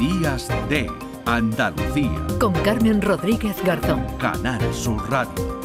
Días de Andalucía. Con Carmen Rodríguez Garzón. Canal Sur Radio.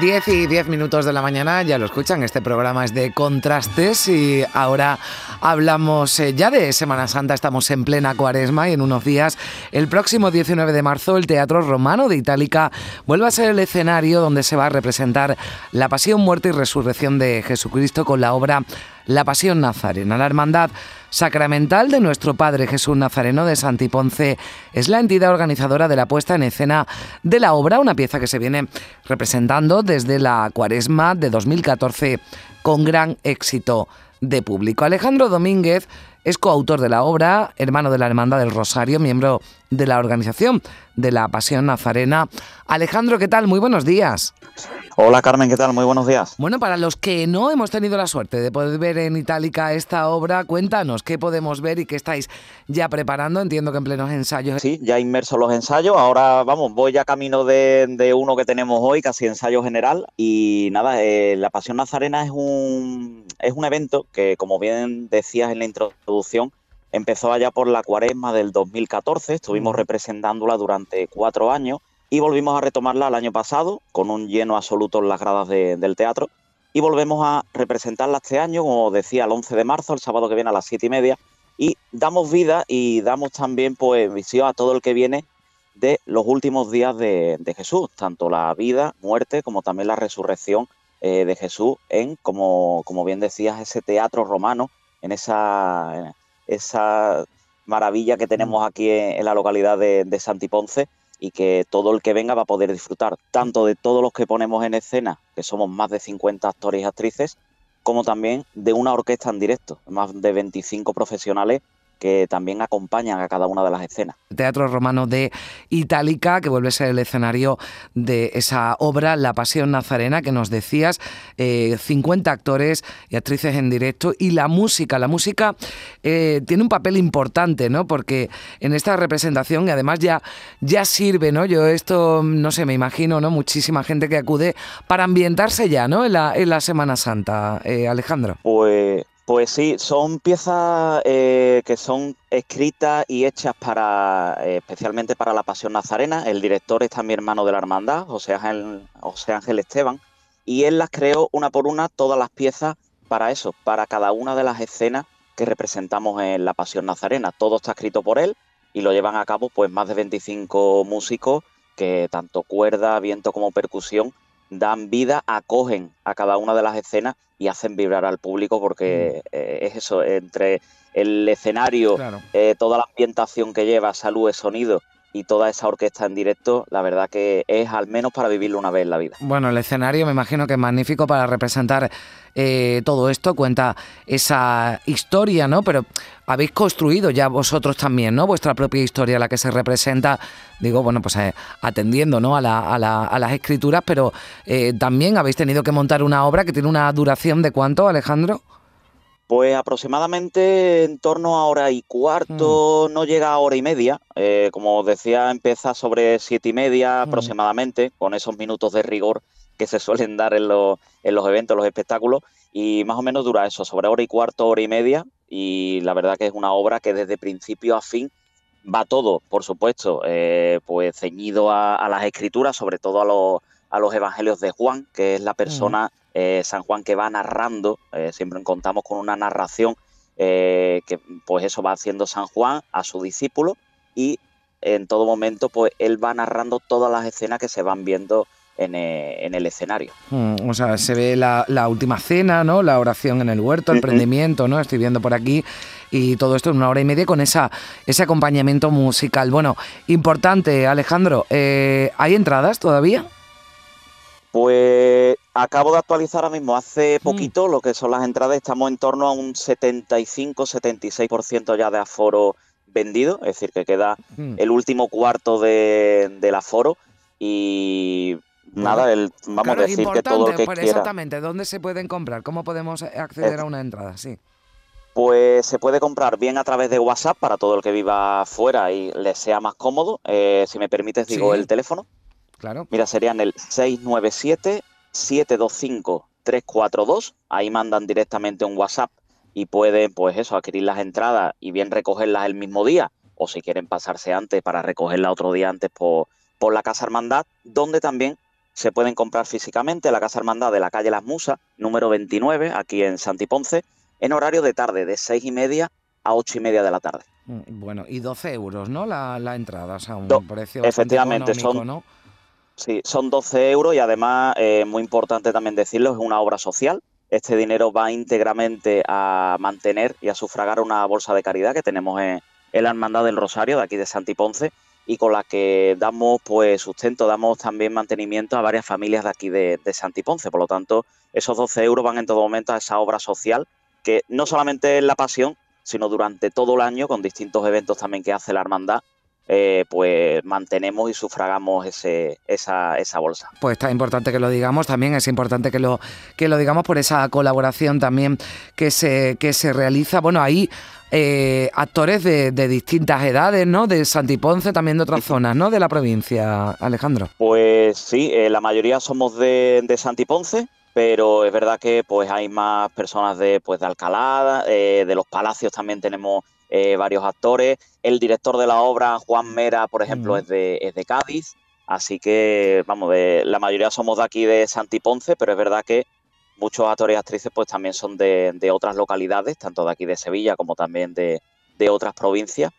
Diez y diez minutos de la mañana, ya lo escuchan, este programa es de contrastes y ahora hablamos eh, ya de Semana Santa, estamos en plena cuaresma y en unos días, el próximo 19 de marzo, el Teatro Romano de Itálica vuelve a ser el escenario donde se va a representar la pasión, muerte y resurrección de Jesucristo con la obra La Pasión Nazarena. La hermandad sacramental de nuestro Padre Jesús Nazareno de Santiponce es la entidad organizadora de la puesta en escena de la obra, una pieza que se viene representando desde la cuaresma de 2014 con gran éxito de público. Alejandro Domínguez es coautor de la obra, hermano de la Hermandad del Rosario, miembro de la organización de la Pasión Nazarena. Alejandro, ¿qué tal? Muy buenos días. Hola Carmen, ¿qué tal? Muy buenos días. Bueno, para los que no hemos tenido la suerte de poder ver en Itálica esta obra, cuéntanos qué podemos ver y qué estáis ya preparando. Entiendo que en plenos ensayos. Sí, ya inmersos los ensayos. Ahora vamos, voy ya camino de, uno que tenemos hoy, casi ensayo general. Y nada, eh, la Pasión Nazarena es un, es un evento que, como bien decías en la introducción, empezó allá por la cuaresma del 2014. Estuvimos representándola durante cuatro años y volvimos a retomarla el año pasado con un lleno absoluto en las gradas del teatro y volvemos a representarla este año, como decía, el 11 de marzo, el sábado que viene a las 7 y media y damos vida y damos también pues visión a todo el que viene de los últimos días de, Jesús, tanto la vida, muerte, como también la resurrección eh, de Jesús en, como, como bien decías, ese teatro romano, en esa, esa maravilla que tenemos aquí en, la localidad de, de Santiponce y que todo el que venga va a poder disfrutar tanto de todos los que ponemos en escena, que somos más de 50 actores y actrices, como también de una orquesta en directo, más de 25 profesionales que también acompañan a cada una de las escenas. Teatro Romano de Itálica, que vuelve a ser el escenario de esa obra, La Pasión Nazarena, que nos decías, 50 eh, actores y actrices en directo, y la música, la música eh, tiene un papel importante, ¿no? Porque en esta representación, y además ya, ya sirve, ¿no? Yo esto, no sé, me imagino, ¿no? Muchísima gente que acude para ambientarse ya, ¿no? En la, en la Semana Santa, eh, Alejandro. Pues pues sí, son piezas eh, que son escritas y hechas para, eh, especialmente para la Pasión Nazarena. El director es también hermano de la hermandad, José Ángel, José Ángel Esteban, y él las creó una por una todas las piezas para eso, para cada una de las escenas que representamos en la Pasión Nazarena. Todo está escrito por él y lo llevan a cabo pues más de 25 músicos que tanto cuerda, viento como percusión dan vida, acogen a cada una de las escenas y hacen vibrar al público porque mm. eh, es eso, entre el escenario, eh, toda la ambientación que lleva, salud, sonido y toda esa orquesta en directo, la verdad que es al menos para vivirlo una vez en la vida. Bueno, el escenario me imagino que es magnífico para representar eh, todo esto, cuenta esa historia, ¿no? Pero habéis construido ya vosotros también, ¿no? Vuestra propia historia, la que se representa, digo, bueno, pues eh, atendiendo, ¿no? A, las escrituras, pero eh, también habéis tenido que montar una obra que tiene una duración de cuánto, Alejandro? Pues aproximadamente en torno a hora y cuarto, mm. no llega a hora y media. Eh, como decía, empieza sobre siete y media mm. aproximadamente, con esos minutos de rigor que se suelen dar en, los, en los eventos, los espectáculos, y más o menos dura eso, sobre hora y cuarto, hora y media, y la verdad que es una obra que desde principio a fin va todo, por supuesto, eh, pues ceñido a, las escrituras, sobre todo a los, a los evangelios de Juan, que es la persona eh, San Juan que va narrando, eh, siempre contamos con una narración eh, que pues eso va haciendo San Juan a su discípulo y en todo momento pues él va narrando todas las escenas que se van viendo en, el escenario. Mm, o sea, se ve la, última cena, ¿no? La oración en el huerto, el prendimiento, ¿no? Estoy viendo por aquí y todo esto en una hora y media con esa, ese acompañamiento musical. Bueno, importante, Alejandro, ¿hay entradas todavía? Pues acabo de actualizar ahora mismo, hace mm. poquito, lo que son las entradas, estamos en torno a un 75-76% ya de aforo vendido, es decir, que queda mm. el último cuarto del aforo y nada, el, vamos a decir que todo lo que pues quiera... Exactamente, ¿dónde se pueden comprar? ¿Cómo podemos acceder a una entrada? Sí. Pues se puede comprar bien a través de WhatsApp para todo el que viva fuera y le sea más cómodo. Eh, si me permites, digo Sí. el teléfono. Claro. Mira, serían el 697-725-342. Ahí mandan directamente un WhatsApp y pueden, pues eso, adquirir las entradas y bien recogerlas el mismo día. O si quieren pasarse antes para recogerla otro día antes por, por la Casa Hermandad, donde también se pueden comprar físicamente la Casa Hermandad de la calle Las Musas, número 29, aquí en Santiponce, en horario de tarde, de seis y media a ocho y media de la tarde. Mm, Bueno, y 12 euros, ¿no? La, la entrada, o sea, un Do- precio efectivamente, son- ¿no? Sí, son 12 euros y además, eh, muy importante también decirlo, es una obra social. Este dinero va íntegramente a mantener y a sufragar una bolsa de caridad que tenemos en, en la Hermandad del Rosario de aquí de Santiponce y con la que damos pues sustento, damos también mantenimiento a varias familias de aquí de, de Santiponce. Por lo tanto, esos 12 euros van en todo momento a esa obra social que no solamente es la pasión, sino durante todo el año con distintos eventos también que hace la hermandad, eh, pues mantenemos y sufragamos ese, esa, esa bolsa. Pues está importante que lo digamos, también es importante que lo, que lo digamos por esa colaboración también que se, que se realiza. Bueno, ahí eh, actores de, de distintas edades, ¿no? De Santiponce, también de otras zonas, ¿no? De la provincia, Alejandro. Pues sí, eh, la mayoría somos de, de Santiponce, pero es verdad que pues hay más personas de, pues, de Alcalá, de los Palacios también tenemos eh, varios actores. El director de la obra, Juan Mera, por ejemplo, es, de, es de Cádiz. Así que, vamos, de, la mayoría somos de aquí de Santiponce, pero es verdad que muchos actores y actrices pues también son de, de otras localidades, tanto de aquí de Sevilla como también de, de otras provincias.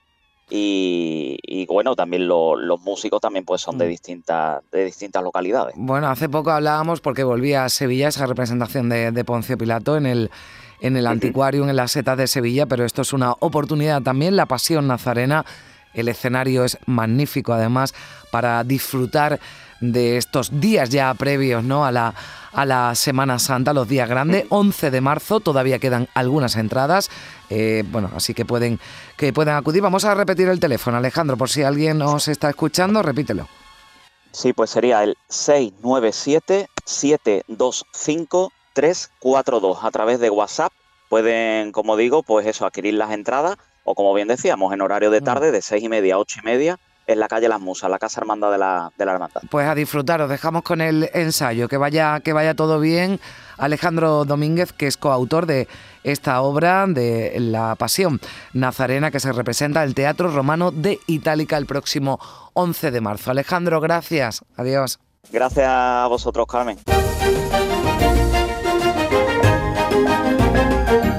Y, y, bueno, también lo- los músicos también pues son de Mm. distintas, de distintas localidades. Bueno, hace poco hablábamos porque volvía a Sevilla esa representación de, de Poncio Pilato en el, en el anticuario, en la seta de Sevilla, pero esto es una oportunidad también, la pasión nazarena. El escenario es magnífico, además, para disfrutar de estos días ya previos ¿no? a, la, a la Semana Santa, los días grandes. 11 de marzo, todavía quedan algunas entradas. eh, bueno, así que pueden, que pueden acudir. Vamos a repetir el teléfono, Alejandro, por si alguien nos está escuchando, repítelo. Sí, pues sería el 697-725-342 a través de WhatsApp. Pueden, como digo, pues eso, adquirir las entradas o como bien decíamos, en horario de Mm. tarde de seis y media a ocho y media en la calle Las Musas, la Casa Hermandad de la, de la Hermandad. Pues a disfrutar, os dejamos con el ensayo, que vaya, que vaya todo bien. Alejandro Domínguez, que es coautor de esta obra de La Pasión Nazarena, que se representa en el Teatro Romano de Itálica el próximo 11 de marzo. Alejandro, gracias. Adiós. Gracias a vosotros, Carmen.